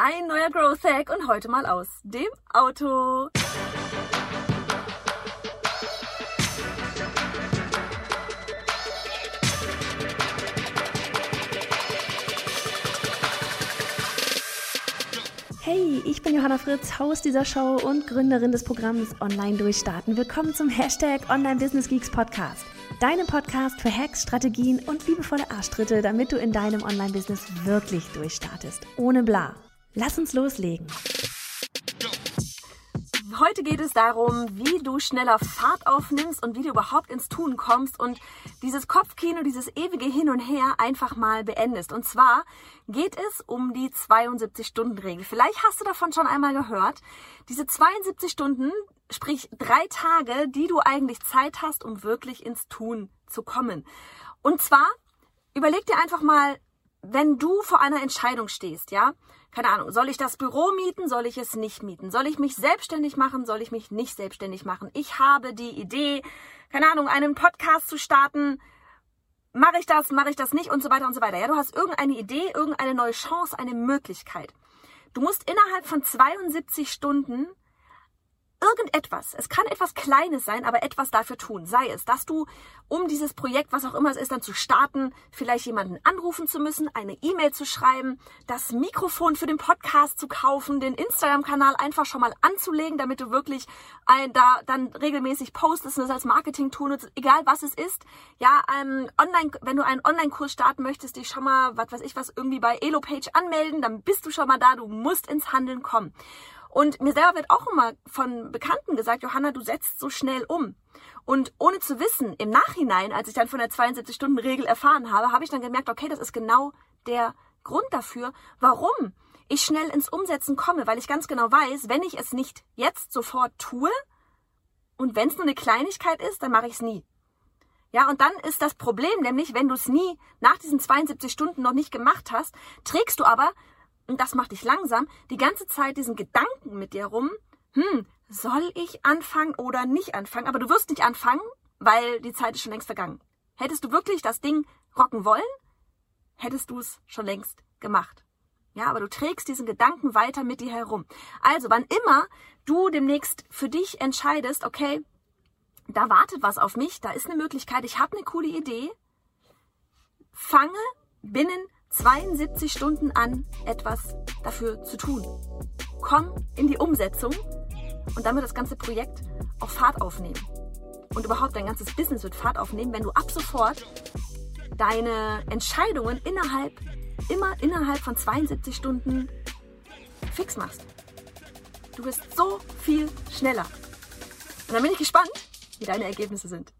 Ein neuer Growth Hack und heute mal aus dem Auto. Hey, ich bin Johanna Fritz, Haus dieser Show und Gründerin des Programms Online Durchstarten. Willkommen zum Hashtag Online Business Geeks Podcast. Deinem Podcast für Hacks, Strategien und liebevolle Arschtritte, damit du in deinem Online-Business wirklich durchstartest. Ohne bla. Lass uns loslegen. Heute geht es darum, wie du schneller Fahrt aufnimmst und wie du überhaupt ins Tun kommst und dieses Kopfkino, dieses ewige Hin und Her einfach mal beendest. Und zwar geht es um die 72-Stunden-Regel. Vielleicht hast du davon schon einmal gehört. Diese 72 Stunden, sprich drei Tage, die du eigentlich Zeit hast, um wirklich ins Tun zu kommen. Und zwar, überleg dir einfach mal, wenn du vor einer Entscheidung stehst, ja, keine Ahnung, soll ich das Büro mieten, soll ich es nicht mieten? Soll ich mich selbstständig machen, soll ich mich nicht selbstständig machen? Ich habe die Idee, keine Ahnung, einen Podcast zu starten. Mache ich das, mache ich das nicht und so weiter und so weiter. Ja, du hast irgendeine Idee, irgendeine neue Chance, eine Möglichkeit. Du musst innerhalb von 72 Stunden irgendetwas, es kann etwas Kleines sein, aber etwas dafür tun. Sei es, dass du, um dieses Projekt, was auch immer es ist, dann zu starten, vielleicht jemanden anrufen zu müssen, eine E-Mail zu schreiben, das Mikrofon für den Podcast zu kaufen, den Instagram-Kanal einfach schon mal anzulegen, damit du wirklich ein, da dann regelmäßig postest und das als Marketing-Tool nutzt, egal was es ist. Ja, ähm, online, wenn du einen Online-Kurs starten möchtest, dich schon mal, was weiß ich was, irgendwie bei Elo-Page anmelden, dann bist du schon mal da, du musst ins Handeln kommen. Und mir selber wird auch immer von Bekannten gesagt, Johanna, du setzt so schnell um. Und ohne zu wissen, im Nachhinein, als ich dann von der 72-Stunden-Regel erfahren habe, habe ich dann gemerkt, okay, das ist genau der Grund dafür, warum ich schnell ins Umsetzen komme, weil ich ganz genau weiß, wenn ich es nicht jetzt sofort tue und wenn es nur eine Kleinigkeit ist, dann mache ich es nie. Ja, und dann ist das Problem, nämlich wenn du es nie nach diesen 72 Stunden noch nicht gemacht hast, trägst du aber und das macht dich langsam, die ganze Zeit diesen Gedanken mit dir rum, hm, soll ich anfangen oder nicht anfangen? Aber du wirst nicht anfangen, weil die Zeit ist schon längst vergangen. Hättest du wirklich das Ding rocken wollen, hättest du es schon längst gemacht. Ja, aber du trägst diesen Gedanken weiter mit dir herum. Also, wann immer du demnächst für dich entscheidest, okay, da wartet was auf mich, da ist eine Möglichkeit, ich habe eine coole Idee, fange binnen 72 Stunden an, etwas dafür zu tun. Komm in die Umsetzung und damit das ganze Projekt auch Fahrt aufnehmen. Und überhaupt dein ganzes Business wird Fahrt aufnehmen, wenn du ab sofort deine Entscheidungen innerhalb, immer innerhalb von 72 Stunden fix machst. Du wirst so viel schneller. Und dann bin ich gespannt, wie deine Ergebnisse sind.